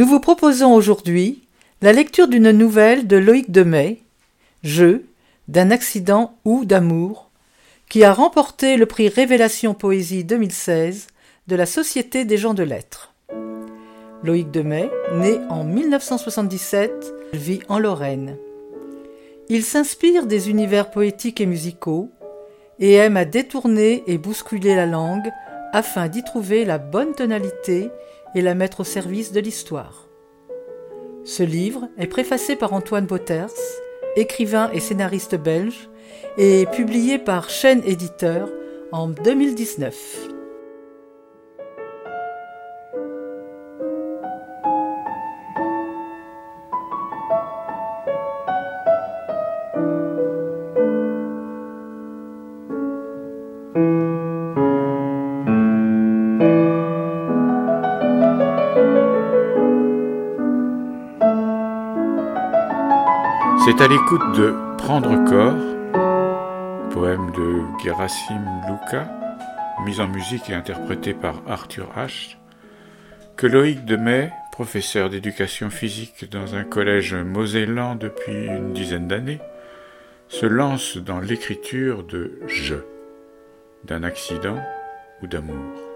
Nous vous proposons aujourd'hui la lecture d'une nouvelle de Loïc Demey, Jeu d'un accident ou d'amour, qui a remporté le prix Révélation Poésie 2016 de la Société des gens de lettres. Loïc Demey, né en 1977, vit en Lorraine. Il s'inspire des univers poétiques et musicaux et aime à détourner et bousculer la langue afin d'y trouver la bonne tonalité et la mettre au service de l'histoire. Ce livre est préfacé par Antoine Botters, écrivain et scénariste belge, et publié par Chaîne Éditeur en 2019. C'est à l'écoute de Prendre corps, poème de Gerasim Luka, mis en musique et interprété par Arthur H., que Loïc Demey, professeur d'éducation physique dans un collège mosellan depuis une dizaine d'années, se lance dans l'écriture de Je, d'un accident ou d'amour.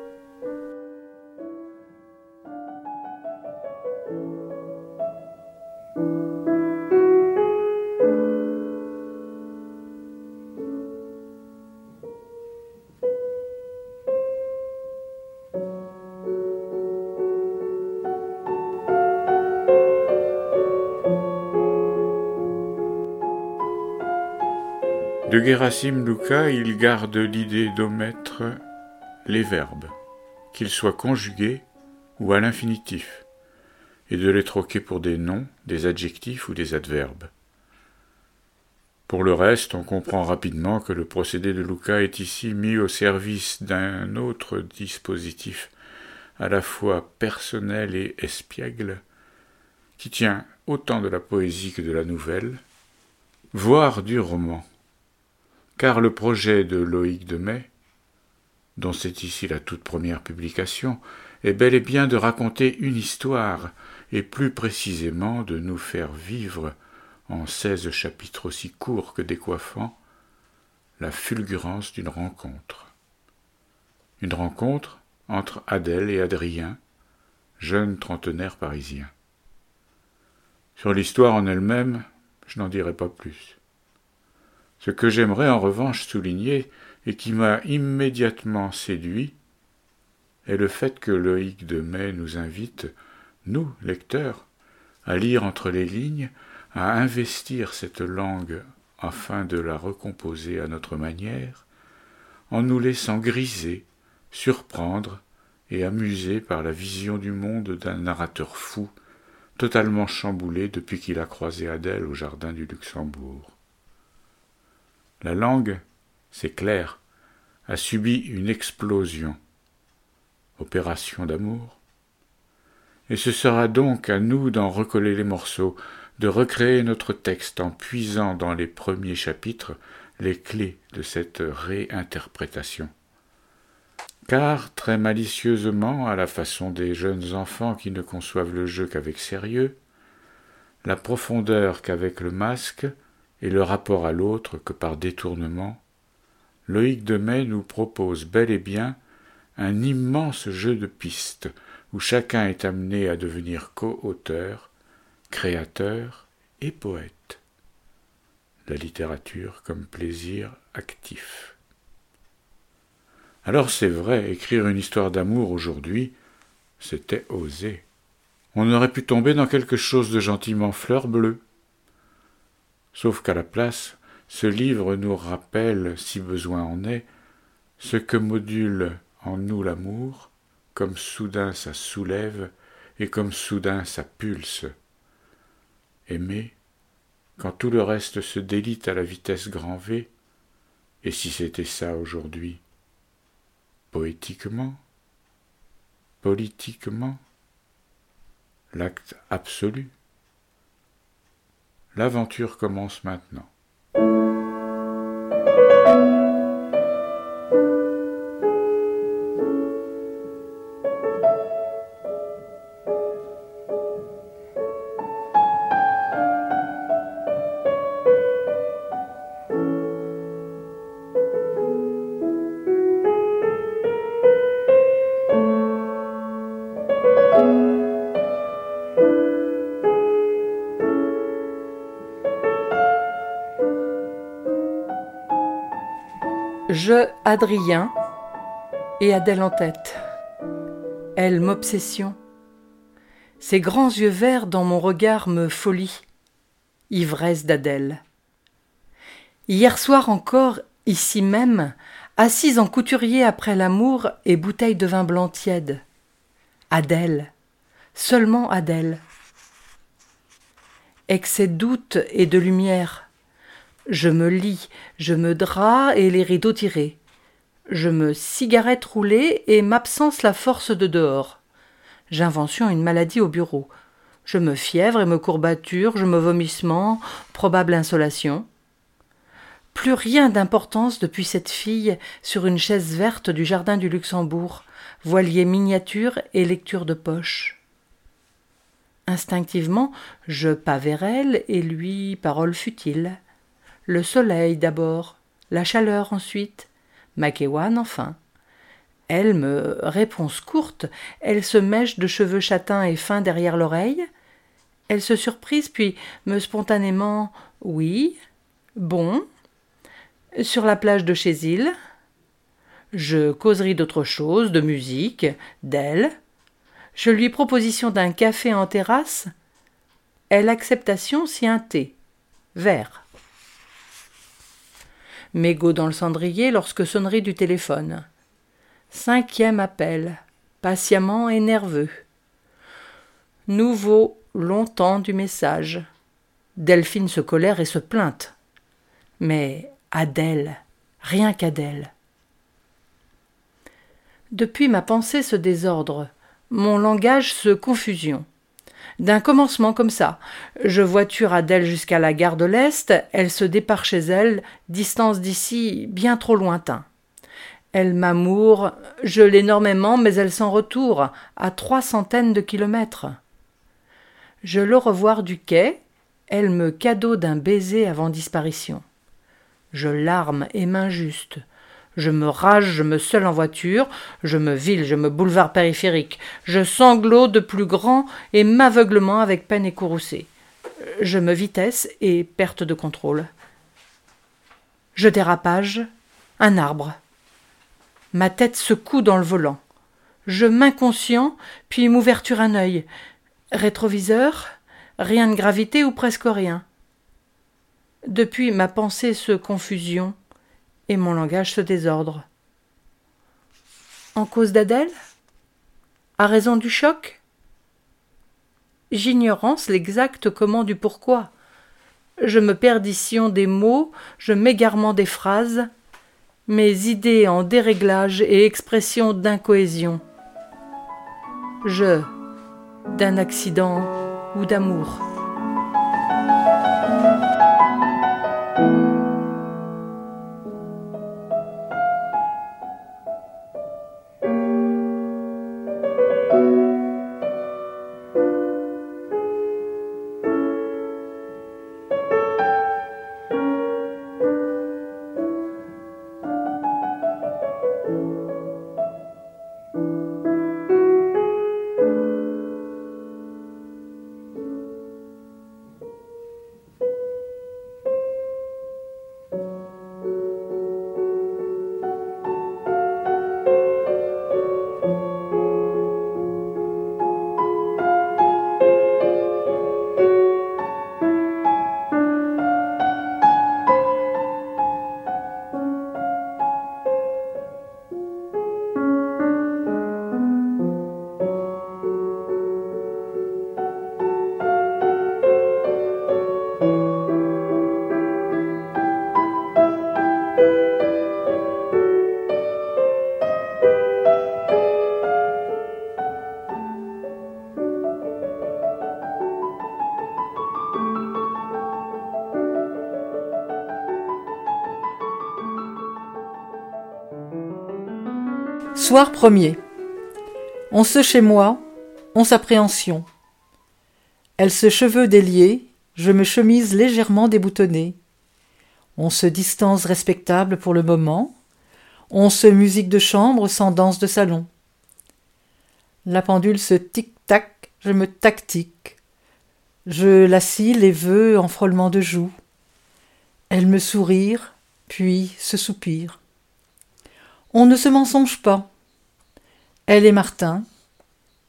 De Gerasim Luka, il garde l'idée d'omettre les verbes, qu'ils soient conjugués ou à l'infinitif, et de les troquer pour des noms, des adjectifs ou des adverbes. Pour le reste, on comprend rapidement que le procédé de Luca est ici mis au service d'un autre dispositif à la fois personnel et espiègle, qui tient autant de la poésie que de la nouvelle, voire du roman car le projet de Loïc Demey, dont c'est ici la toute première publication, est bel et bien de raconter une histoire, et plus précisément de nous faire vivre, en seize chapitres aussi courts que décoiffants, la fulgurance d'une rencontre. Une rencontre entre Adèle et Adrien, jeunes trentenaires parisiens. Sur l'histoire en elle-même, je n'en dirai pas plus. Ce que j'aimerais en revanche souligner, et qui m'a immédiatement séduit, est le fait que Loïc de May nous invite, nous, lecteurs, à lire entre les lignes, à investir cette langue afin de la recomposer à notre manière, en nous laissant griser, surprendre et amuser par la vision du monde d'un narrateur fou, totalement chamboulé depuis qu'il a croisé Adèle au jardin du Luxembourg. La langue, c'est clair, a subi une explosion, opération d'amour. Et ce sera donc à nous d'en recoller les morceaux, de recréer notre texte en puisant dans les premiers chapitres les clés de cette réinterprétation. Car, très malicieusement, à la façon des jeunes enfants qui ne conçoivent le jeu qu'avec sérieux, la profondeur qu'avec le masque, et le rapport à l'autre que par détournement, Loïc de May nous propose bel et bien un immense jeu de pistes où chacun est amené à devenir co-auteur, créateur et poète. La littérature comme plaisir actif. Alors c'est vrai, écrire une histoire d'amour aujourd'hui, c'était osé. On aurait pu tomber dans quelque chose de gentiment fleur bleue. Sauf qu'à la place, ce livre nous rappelle, si besoin en est, ce que module en nous l'amour, comme soudain ça soulève et comme soudain ça pulse. Aimer, quand tout le reste se délite à la vitesse grand V, et si c'était ça aujourd'hui Poétiquement Politiquement L'acte absolu L'aventure commence maintenant. Je, Adrien, et Adèle en tête. Elle m'obsession. Ses grands yeux verts dans mon regard me folie. Ivresse d'Adèle. Hier soir encore, ici même, assise en couturier après l'amour et bouteille de vin blanc tiède. Adèle, seulement Adèle. Excès doute et de lumière, je me lis, je me drap et les rideaux tirés. Je me cigarette roulée et m'absence la force de dehors. J'invention une maladie au bureau. Je me fièvre et me courbature, je me vomissement, probable insolation. Plus rien d'importance depuis cette fille sur une chaise verte du jardin du Luxembourg, voilier miniature et lecture de poche. Instinctivement, je pas vers elle et lui parole futile le soleil d'abord, la chaleur ensuite, Makewan enfin. Elle me réponse courte, elle se mèche de cheveux châtains et fins derrière l'oreille. Elle se surprise, puis me spontanément Oui, bon, sur la plage de chez il. Je causerai d'autre chose, de musique, d'elle. Je lui proposition d'un café en terrasse. Elle acceptation si un thé, vert. Mégot dans le cendrier lorsque sonnerie du téléphone. Cinquième appel, patiemment et nerveux. Nouveau, longtemps du message. Delphine se colère et se plainte. Mais Adèle, rien qu'Adèle. Depuis ma pensée se désordre, mon langage se confusion d'un commencement comme ça. Je voiture Adèle jusqu'à la gare de l'Est, elle se départ chez elle, distance d'ici bien trop lointain. Elle m'amoure, je l'énormément, mais elle s'en retourne, à trois centaines de kilomètres. Je le revoir du quai, elle me cadeau d'un baiser avant disparition. Je larme et m'injuste. Je me rage, je me seule en voiture, je me ville, je me boulevard périphérique, je sanglot de plus grand et m'aveuglement avec peine et courroucée. Je me vitesse et perte de contrôle. Je dérapage, un arbre. Ma tête secoue dans le volant. Je m'inconscient, puis m'ouverture un œil. Rétroviseur, rien de gravité ou presque rien. Depuis ma pensée se confusion, et mon langage se désordre. En cause d'Adèle? À raison du choc? J'ignorance l'exact comment du pourquoi. Je me perdition des mots, je m'égarement des phrases, mes idées en déréglage et expression d'incohésion. Je, d'un accident ou d'amour. Soir premier. On se chez moi, on s'appréhension. Elle se cheveux déliés, je me chemise légèrement déboutonnée. On se distance respectable pour le moment, on se musique de chambre sans danse de salon. La pendule se tic-tac, je me tactique. Je scie les vœux en frôlement de joues. Elle me sourire, puis se soupire. On ne se mensonge pas. Elle et Martin,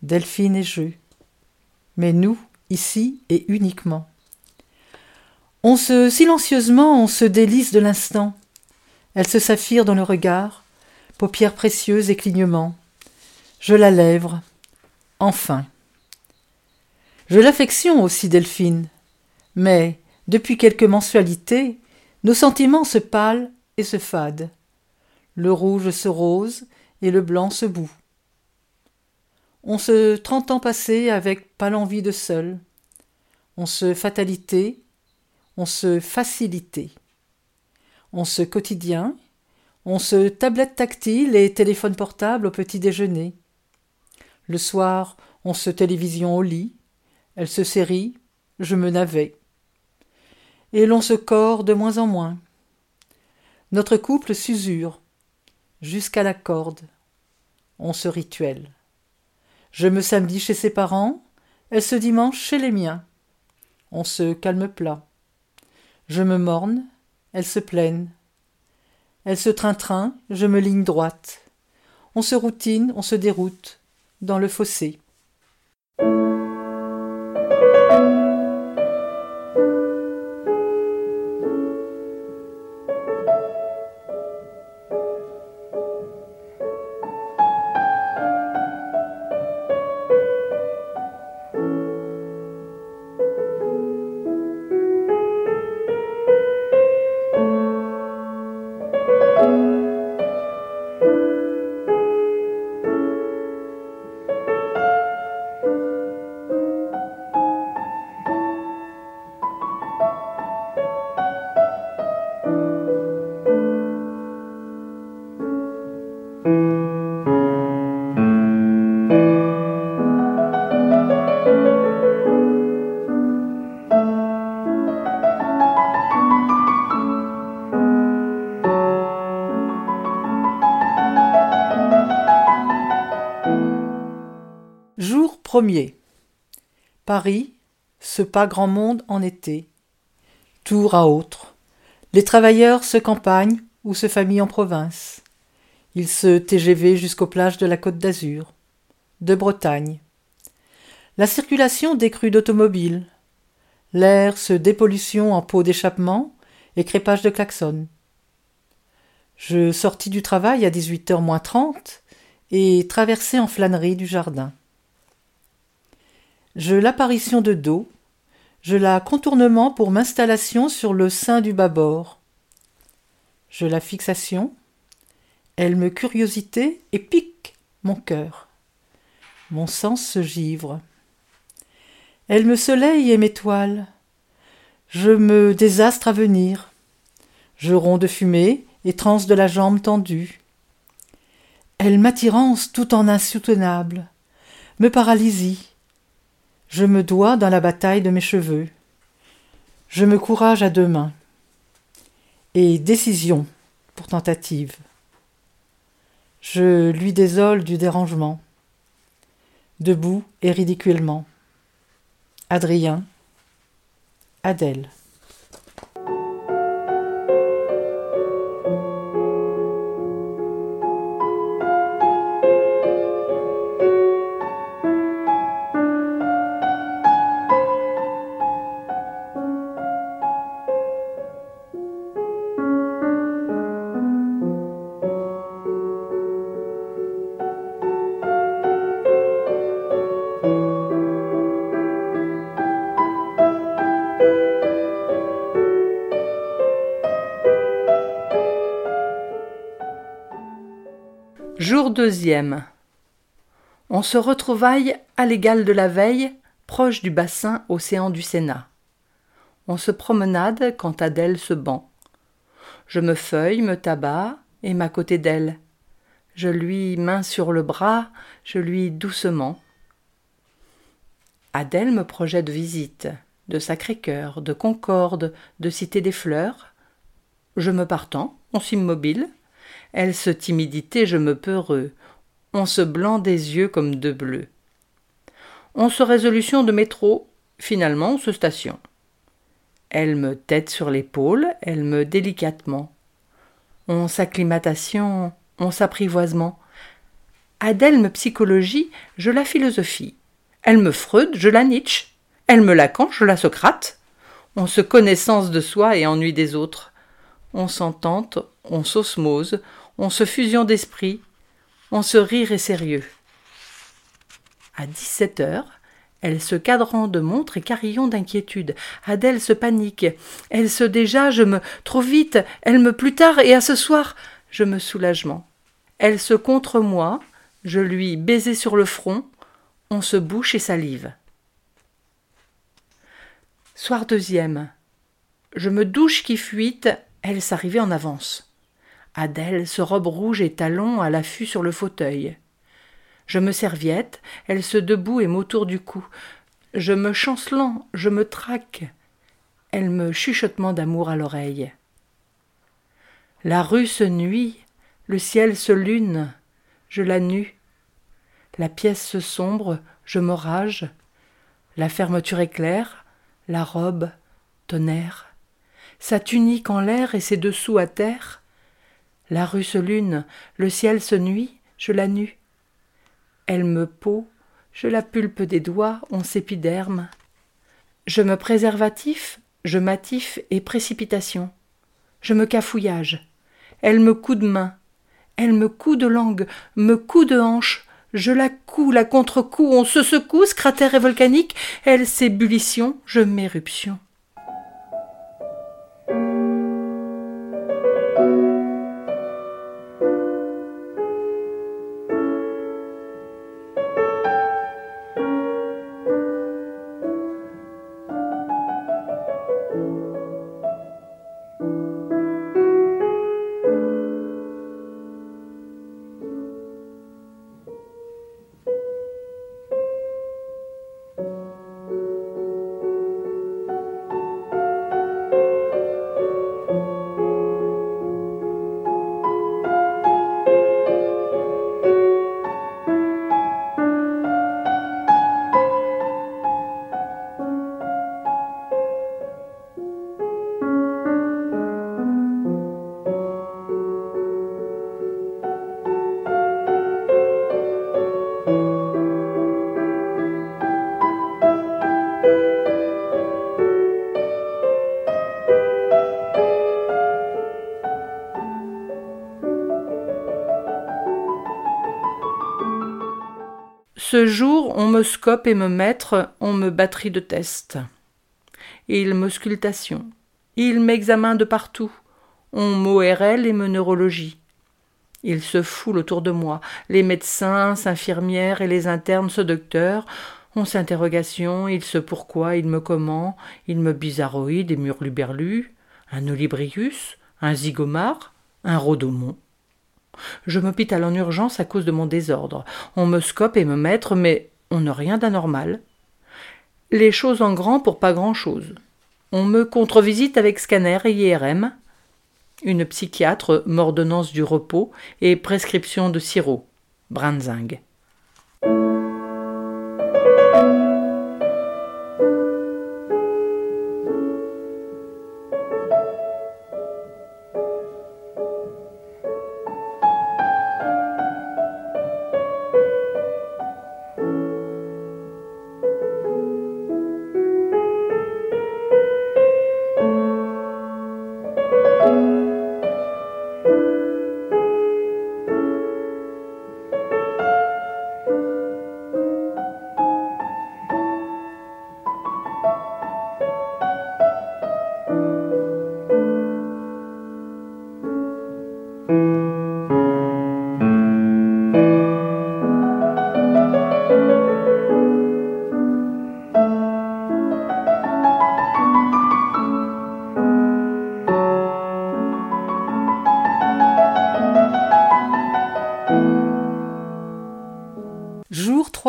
Delphine et je. Mais nous, ici et uniquement. On se silencieusement, on se délice de l'instant. Elle se saphire dans le regard, paupières précieuses et clignements. Je la lèvre. Enfin. Je l'affectionne aussi, Delphine. Mais, depuis quelques mensualités, nos sentiments se pâlent et se fadent. Le rouge se rose et le blanc se bout. On se trente ans passés avec pas l'envie de seul. On se fatalité, on se facilité. On se quotidien, on se tablette tactile et téléphone portable au petit déjeuner. Le soir, on se télévision au lit, elle se série, je me navais. Et l'on se corps de moins en moins. Notre couple s'usure, jusqu'à la corde. On se rituel. Je me samedi chez ses parents, elle se dimanche chez les miens. On se calme plat. Je me morne, elle se plaine. Elle se train-train, je me ligne droite. On se routine, on se déroute, dans le fossé. Paris, ce pas grand monde en été. Tour à autre. Les travailleurs se campagnent ou se famillent en province. Ils se TGV jusqu'aux plages de la Côte d'Azur, de Bretagne. La circulation décrue d'automobiles. L'air se dépollution en pots d'échappement et crépage de klaxon. Je sortis du travail à 18h moins 30 et traversai en flânerie du jardin. Je l'apparition de dos, je la contournement pour m'installation sur le sein du bâbord. Je la fixation, elle me curiosité et pique mon cœur. Mon sens se givre. Elle me soleil et m'étoile. Je me désastre à venir. Je ronds de fumée et transe de la jambe tendue. Elle m'attirance tout en insoutenable, me paralysie, je me dois dans la bataille de mes cheveux. Je me courage à deux mains. Et décision pour tentative. Je lui désole du dérangement. Debout et ridiculement. Adrien. Adèle. On se retrouvaille à l'égal de la veille, proche du bassin océan du Sénat. On se promenade quand Adèle se band. Je me feuille, me tabac, et côté d'elle. Je lui main sur le bras, je lui doucement. Adèle me projette visite de Sacré-Cœur, de Concorde, de Cité des Fleurs. Je me partant, on s'immobile. Elle se timidité, je me peureux. On se blanc des yeux comme deux bleus. On se résolution de métro, finalement on se station. Elle me tête sur l'épaule, elle me délicatement. On s'acclimatation, on s'apprivoisement. Adèle me psychologie, je la philosophie. Elle me Freud, je la Nietzsche. Elle me Lacan, je la Socrate. On se connaissance de soi et ennui des autres. On s'entente, on s'osmose, on se fusion d'esprit, on se rire et sérieux. À dix-sept heures, elle se cadrant de montre et carillon d'inquiétude. Adèle se panique. Elle se déjà, je me trop vite, elle me plus tard et à ce soir, je me soulagement. Elle se contre moi, je lui baiser sur le front, on se bouche et salive. Soir deuxième. Je me douche qui fuite, elle s'arrivait en avance. Adèle se robe rouge et talons à l'affût sur le fauteuil. Je me serviette, elle se debout et m'autour du cou. Je me chancelant, je me traque. Elle me chuchotement d'amour à l'oreille. La rue se nuit, le ciel se lune, je la nue. La pièce se sombre, je m'orage. La fermeture éclaire, la robe, tonnerre, sa tunique en l'air et ses dessous à terre. La rue se lune, le ciel se nuit, je la nue. Elle me peau, je la pulpe des doigts, on s'épiderme. Je me préservatif, je m'attif et précipitation. Je me cafouillage. Elle me coud de main. Elle me coud de langue, me coud de hanche, je la couds, la contre-coup, on se secousse, cratère et volcanique, elle s'ébullition, je m'éruption. Jour, on me scope et me mettre, on me batterie de test. Il m'auscultation. Il m'examine de partout. On m'ORL et me neurologie. Il se foule autour de moi. Les médecins, s'infirmières et les internes se docteurs. On s'interrogation, il se pourquoi, il me comment, il me bizarroïde et murluberlu, un olibrius, un zygomare, un rhodomon. Je m'hôpital en urgence à cause de mon désordre. On me scope et me mettre, mais on n'a rien d'anormal. Les choses en grand pour pas grand-chose. On me contre-visite avec scanner et IRM. Une psychiatre, m'ordonnance du repos et prescription de sirop. Branzing.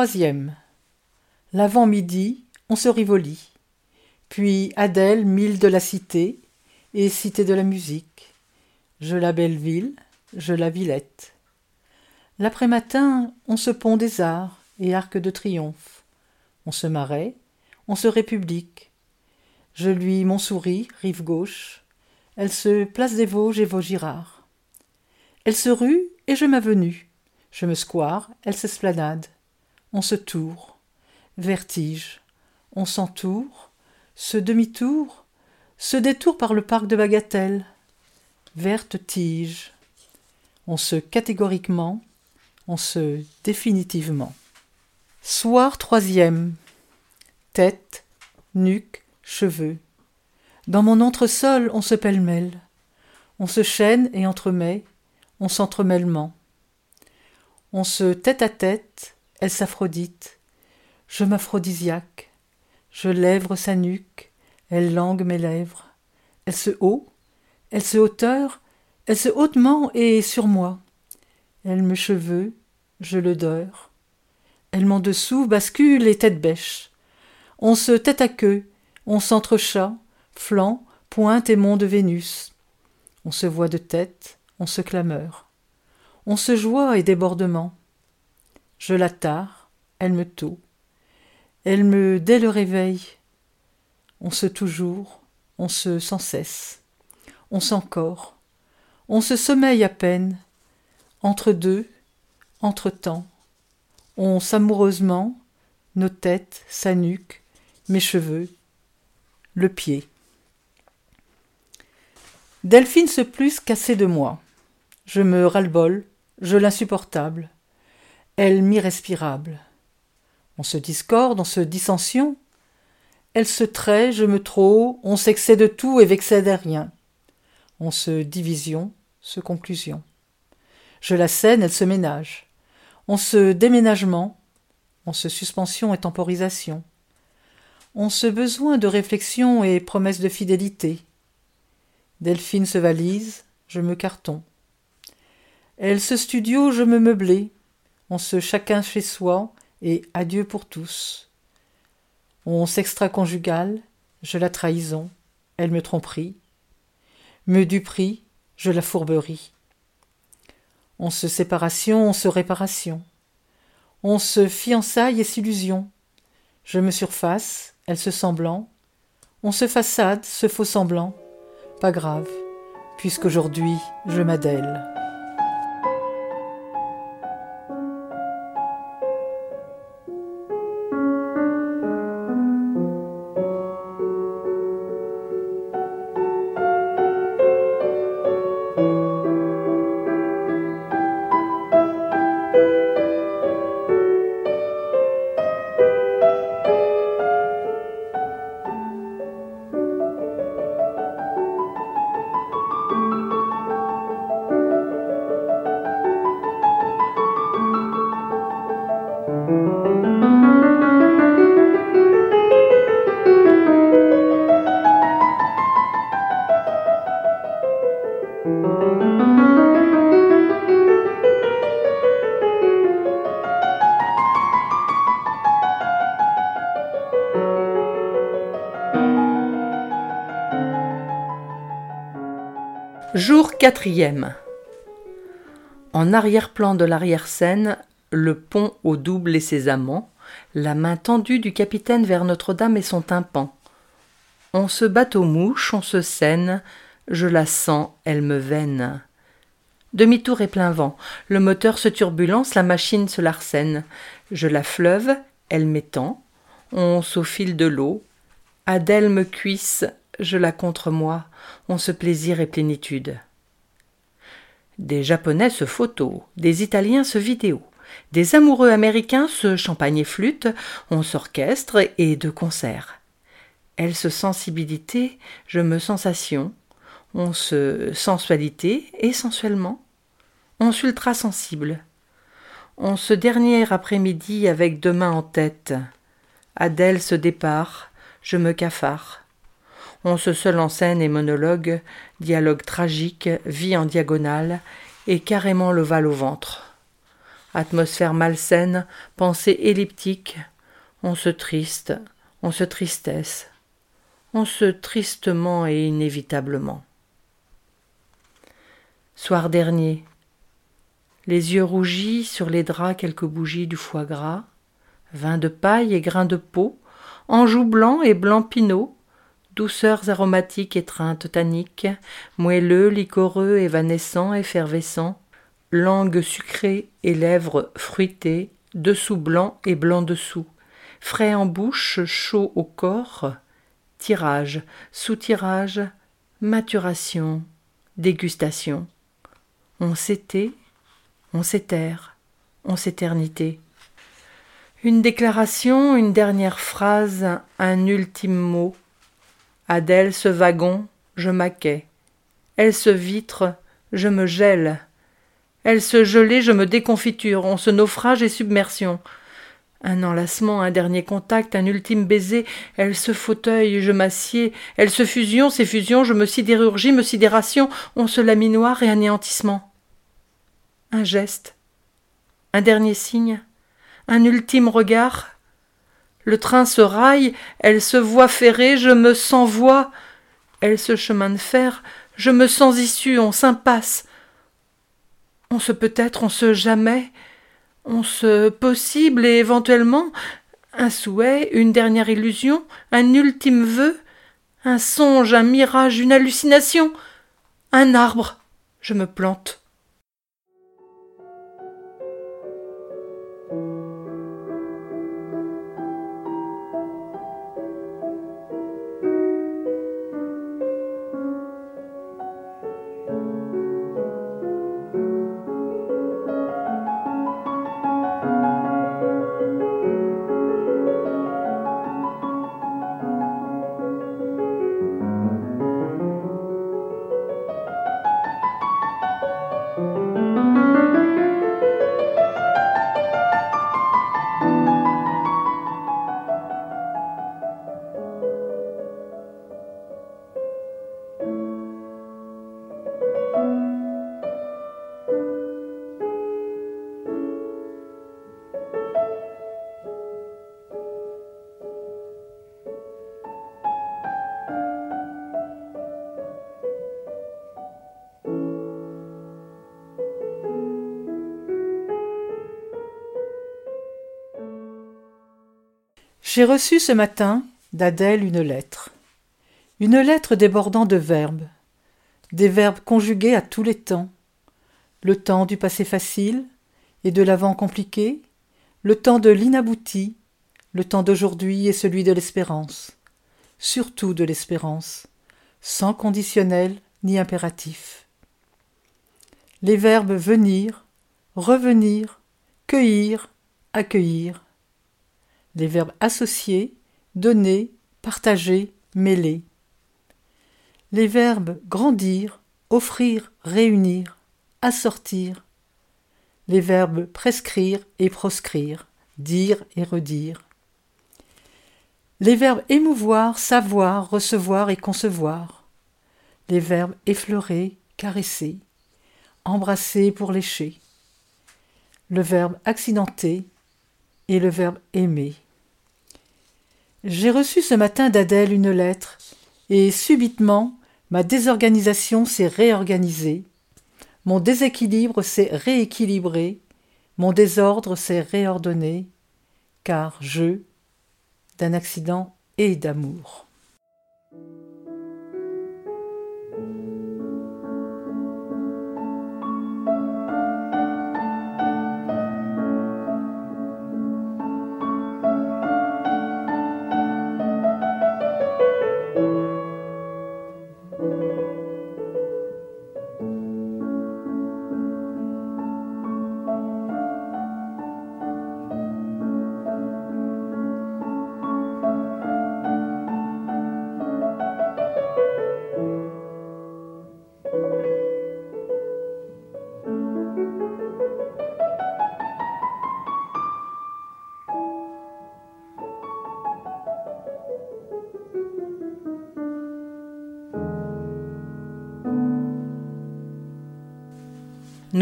Troisième. L'avant-midi, on se rivolit. Puis Adèle, mille de la cité, et cité de la musique. Je la belle ville, je la Villette. L'après-matin, on se pont des arts et arc de triomphe. On se marais, on se république. Je lui mon souris, rive gauche. Elle se place des Vosges et Vaugirard. Elle se rue et je m'avenue. Je me square, elle s'esplanade. On se tour. Vertige. On s'entoure. Se demi-tour. Se détour par le parc de Bagatelle. Verte tige. On se catégoriquement. On se définitivement. Soir troisième. Tête, nuque, cheveux. Dans mon entresol, on se pêle-mêle. On se chaîne et entremet, on s'entremêlement. On se tête à tête, elle s'aphrodite. Je m'aphrodisiaque. Je lèvre sa nuque, elle langue mes lèvres. Elle se haut, elle se hauteur, elle se hautement et sur moi. Elle me cheveux, je le dors. Elle m'en dessous bascule et tête bêche. On se tête à queue, on s'entrechat, flanc, pointe et mont de Vénus. On se voit de tête, on se clameur. On se joie et débordement. Je la tare, elle me tôt. Elle me dès le réveil. On se toujours, on se sans cesse. On s'encore. On se sommeille à peine. Entre deux, entre temps. On s'amoureusement, nos têtes, sa nuque, mes cheveux, le pied. Delphine se plus cassée de moi. Je me ras-le-bol, je l'insupportable. Elle m'irrespirable. On se discorde, on se dissension. Elle se trait, je me trop, on s'excède de tout et vexède à rien. On se division, se conclusion. Je la scène, elle se ménage. On se déménagement, on se suspension et temporisation. On se besoin de réflexion et promesse de fidélité. Delphine se valise, je me carton. Elle se studio, je me meublé. On se chacun chez soi et adieu pour tous. On s'extra-conjugal, je la trahison, elle me tromperie. Me duprie, je la fourberie. On se séparation, on se réparation. On se fiançaille et s'illusion. Je me surface, elle se semblant. On se façade, se faux semblant. Pas grave, puisqu'aujourd'hui je m'adèle. Quatrième. En arrière-plan de l'arrière-scène, le pont au double et ses amants, la main tendue du capitaine vers Notre-Dame et son tympan. On se bat aux mouches, on se scène, je la sens, elle me veine. Demi-tour et plein vent, le moteur se turbulence, la machine se larcène. Je la fleuve, elle m'étend, on s'aufile de l'eau. Adèle me cuisse, je la contre moi, on se plaisir et plénitude. Des Japonais se photo, des Italiens se vidéo, des amoureux américains se champagne et flûte, on s'orchestre et de concert. Elle se sensibilité, je me sensation, on se sensualité et sensuellement, on s'ultra sensible. On se dernier après-midi avec deux mains en tête. Adèle se départ, je me cafard. On se seul en scène et monologue, dialogue tragique, vie en diagonale, et carrément le val au ventre. atmosphère malsaine, pensée elliptique, on se triste, on se tristesse, on se tristement et inévitablement. Soir dernier, les yeux rougis sur les draps quelques bougies du foie gras, vin de paille et grains de peau, anjou blanc et blanc pinot, douceurs aromatiques étreintes tanniques, moelleux, liquoreux, évanescents, effervescents, langue sucrée et lèvres fruitées, dessous blanc et blanc dessous, frais en bouche, chaud au corps, tirage, sous-tirage, maturation, dégustation. On s'était, on s'éterre, on s'éternité. Une déclaration, une dernière phrase, un ultime mot. Adèle ce wagon, je maquais. Elle se vitre, je me gèle. Elle se gelait, je me déconfiture. On se naufrage et submersion. Un enlacement, un dernier contact, un ultime baiser, elle se fauteuil, je m'assieds, elle se fusion, ces fusions, je me sidérurgie, me sidération, on se laminoire et anéantissement. Un geste, un dernier signe, un ultime regard. Le train se raille, elle se voit ferrée, je me sens voix. Elle se chemin de fer, je me sens issue, on s'impasse. On se peut-être, on se jamais, on se possible et éventuellement un souhait, une dernière illusion, un ultime vœu, un songe, un mirage, une hallucination, un arbre. Je me plante. J'ai reçu ce matin d'Adèle une lettre. Une lettre débordant de verbes, des verbes conjugués à tous les temps. Le temps du passé facile et de l'avant compliqué, le temps de l'inabouti, le temps d'aujourd'hui et celui de l'espérance, surtout de l'espérance, sans conditionnel ni impératif. Les verbes venir, revenir, cueillir, accueillir, les verbes associés, donner, partager, mêler. Les verbes grandir, offrir, réunir, assortir. Les verbes prescrire et proscrire, dire et redire. Les verbes émouvoir, savoir, recevoir et concevoir. Les verbes effleurer, caresser, embrasser pour lécher. Le verbe accidenté et le verbe aimer. J'ai reçu ce matin d'Adèle une lettre, et subitement ma désorganisation s'est réorganisée, mon déséquilibre s'est rééquilibré, mon désordre s'est réordonné, car je, d'un accident et d'amour.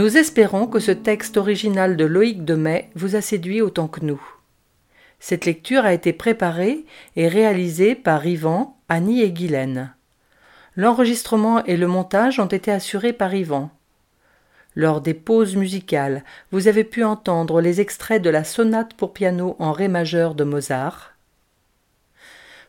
Nous espérons que ce texte original de Loïc Demet vous a séduit autant que nous. Cette lecture a été préparée et réalisée par Yvan, Annie et Guylaine. L'enregistrement et le montage ont été assurés par Yvan. Lors des pauses musicales, vous avez pu entendre les extraits de la sonate pour piano en ré majeur de Mozart.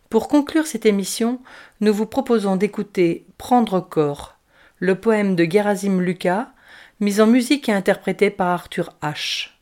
Pour conclure cette émission, nous vous proposons d'écouter Prendre corps, le poème de Gerasim Lucas, mis en musique et interprété par Arthur H.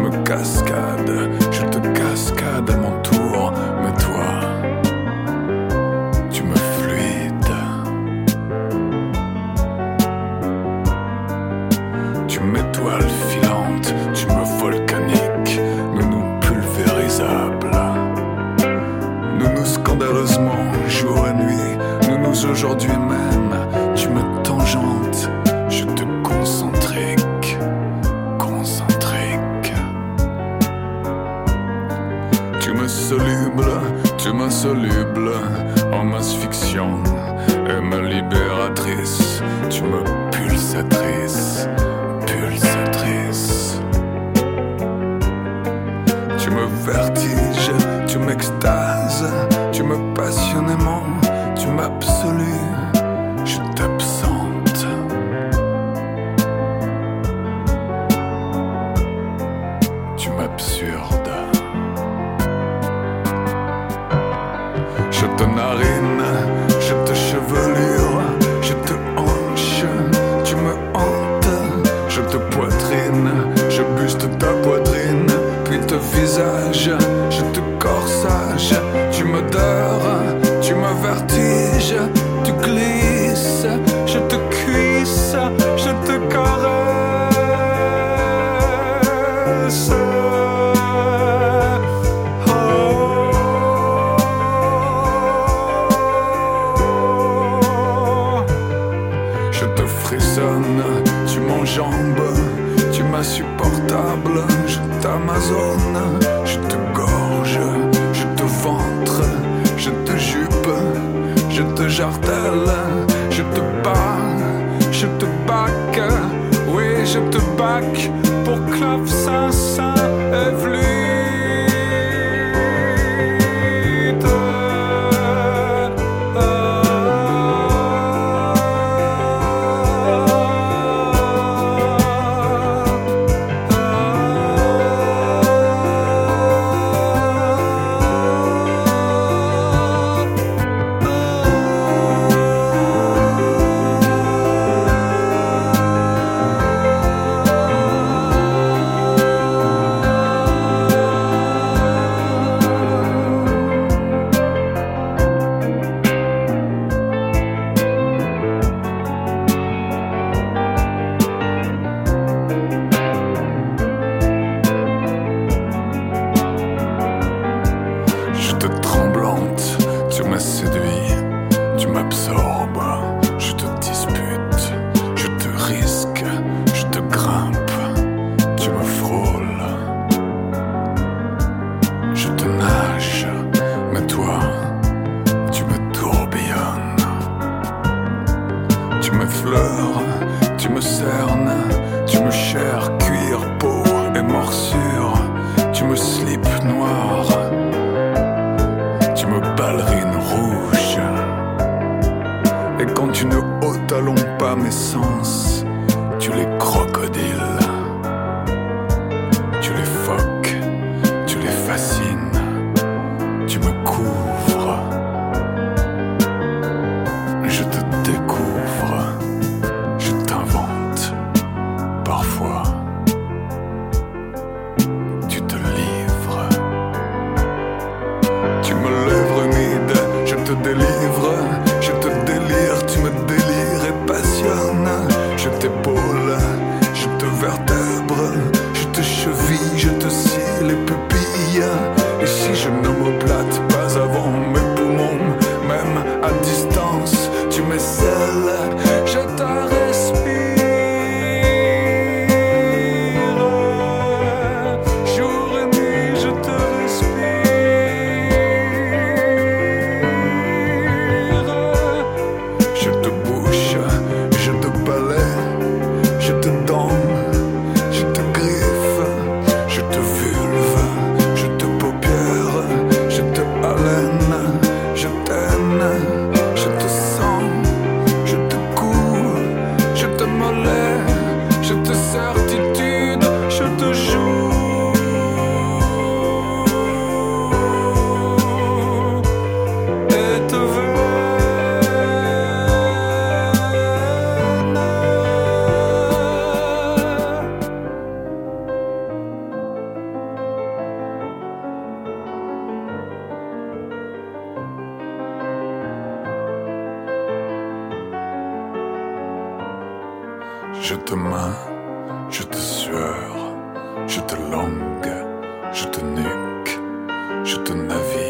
me casca. visage, je te corsage, tu me donnes. Je te main, je te sueur, je te langue, je te nuque, je te navigue,